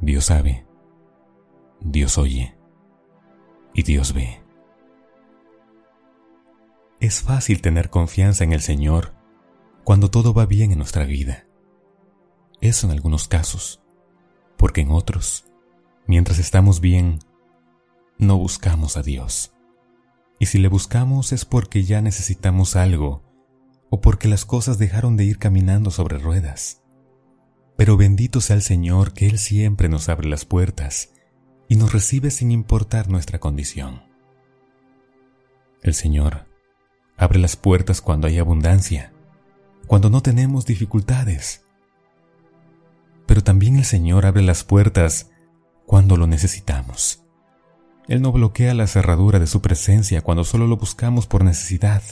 Dios sabe, Dios oye y Dios ve. Es fácil tener confianza en el Señor cuando todo va bien en nuestra vida. Eso en algunos casos, porque en otros, mientras estamos bien, no buscamos a Dios. Y si le buscamos es porque ya necesitamos algo o porque las cosas dejaron de ir caminando sobre ruedas. Pero bendito sea el Señor que Él siempre nos abre las puertas y nos recibe sin importar nuestra condición. El Señor abre las puertas cuando hay abundancia, cuando no tenemos dificultades. Pero también el Señor abre las puertas cuando lo necesitamos. Él no bloquea la cerradura de su presencia cuando solo lo buscamos por necesidad.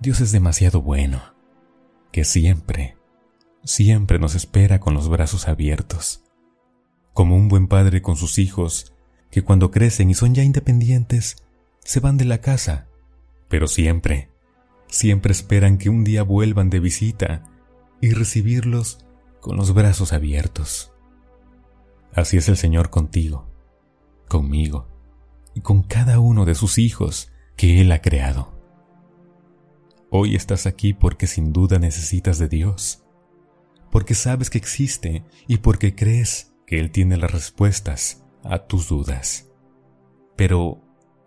Dios es demasiado bueno, que siempre, siempre nos espera con los brazos abiertos como un buen padre con sus hijos, que cuando crecen y son ya independientes, se van de la casa, pero siempre, siempre esperan que un día vuelvan de visita y recibirlos con los brazos abiertos. Así es el Señor contigo, conmigo y con cada uno de sus hijos que Él ha creado. Hoy estás aquí porque sin duda necesitas de Dios, porque sabes que existe y porque crees que Él tiene las respuestas a tus dudas. Pero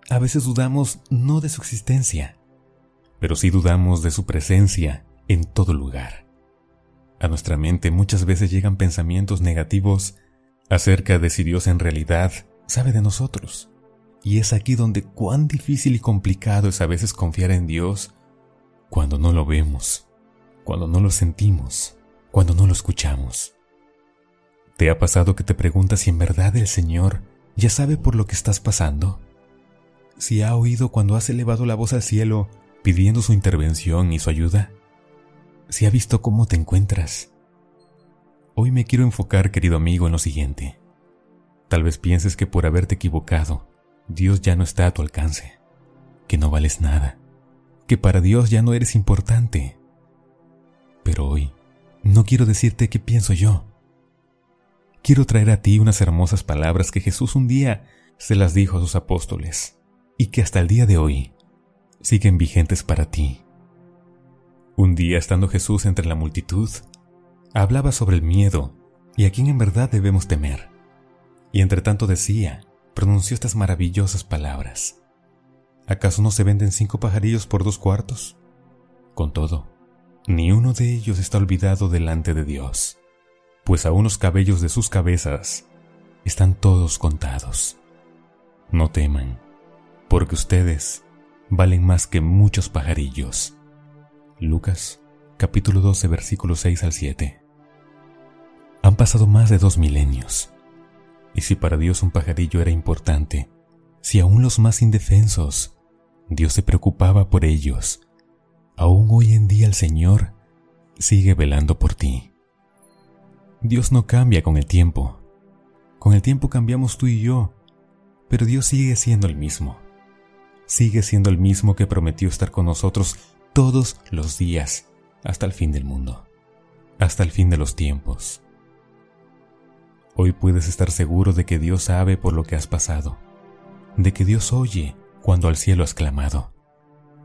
a veces dudamos no de su existencia, pero sí dudamos de su presencia en todo lugar. A nuestra mente muchas veces llegan pensamientos negativos acerca de si Dios en realidad sabe de nosotros. Y es aquí donde cuán difícil y complicado es a veces confiar en Dios cuando no lo vemos, cuando no lo sentimos, cuando no lo escuchamos. ¿Te ha pasado que te preguntas si en verdad el Señor ya sabe por lo que estás pasando? ¿Si ha oído cuando has elevado la voz al cielo pidiendo su intervención y su ayuda? ¿Si ha visto cómo te encuentras? Hoy me quiero enfocar, querido amigo, en lo siguiente. Tal vez pienses que por haberte equivocado, Dios ya no está a tu alcance, que no vales nada, que para Dios ya no eres importante. Pero hoy no quiero decirte qué pienso yo quiero traer a ti unas hermosas palabras que Jesús un día se las dijo a sus apóstoles y que hasta el día de hoy siguen vigentes para ti. Un día estando Jesús entre la multitud, hablaba sobre el miedo y a quién en verdad debemos temer. Y entre tanto decía, pronunció estas maravillosas palabras. ¿Acaso no se venden cinco pajarillos por dos cuartos? Con todo, ni uno de ellos está olvidado delante de Dios pues aún los cabellos de sus cabezas están todos contados. No teman, porque ustedes valen más que muchos pajarillos. Lucas capítulo 12 versículos 6 al 7. Han pasado más de dos milenios, y si para Dios un pajarillo era importante, si aún los más indefensos, Dios se preocupaba por ellos, aún hoy en día el Señor sigue velando por ti. Dios no cambia con el tiempo. Con el tiempo cambiamos tú y yo, pero Dios sigue siendo el mismo. Sigue siendo el mismo que prometió estar con nosotros todos los días, hasta el fin del mundo, hasta el fin de los tiempos. Hoy puedes estar seguro de que Dios sabe por lo que has pasado, de que Dios oye cuando al cielo has clamado,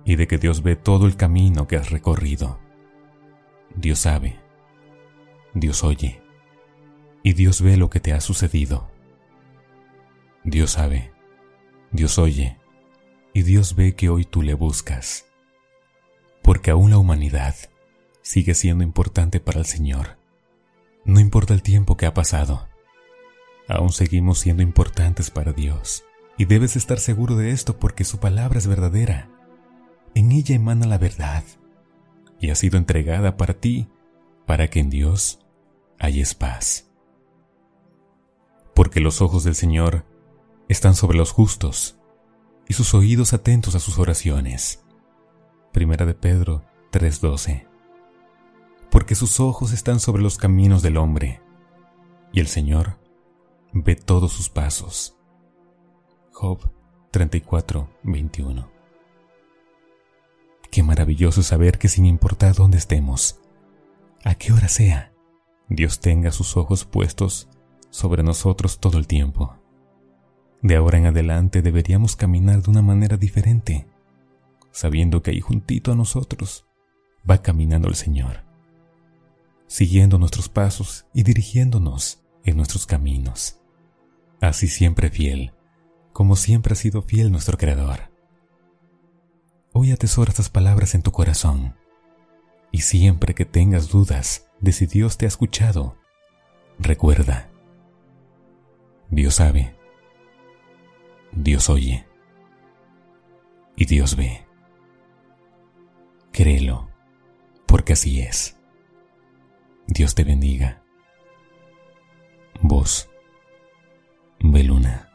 y de que Dios ve todo el camino que has recorrido. Dios sabe, Dios oye, y Dios ve lo que te ha sucedido. Dios sabe, Dios oye, y Dios ve que hoy tú le buscas. Porque aún la humanidad sigue siendo importante para el Señor. No importa el tiempo que ha pasado, aún seguimos siendo importantes para Dios. Y debes estar seguro de esto porque su palabra es verdadera. En ella emana la verdad y ha sido entregada para ti, para que en Dios hayas paz porque los ojos del Señor están sobre los justos y sus oídos atentos a sus oraciones. Primera de Pedro 3:12. Porque sus ojos están sobre los caminos del hombre y el Señor ve todos sus pasos. Job 34:21. Qué maravilloso saber que sin importar dónde estemos, a qué hora sea, Dios tenga sus ojos puestos sobre nosotros todo el tiempo. De ahora en adelante deberíamos caminar de una manera diferente, sabiendo que ahí juntito a nosotros va caminando el Señor, siguiendo nuestros pasos y dirigiéndonos en nuestros caminos. Así siempre fiel, como siempre ha sido fiel nuestro Creador. Hoy atesora estas palabras en tu corazón y siempre que tengas dudas de si Dios te ha escuchado, recuerda, Dios sabe, Dios oye y Dios ve. Créelo, porque así es. Dios te bendiga. Vos, Beluna.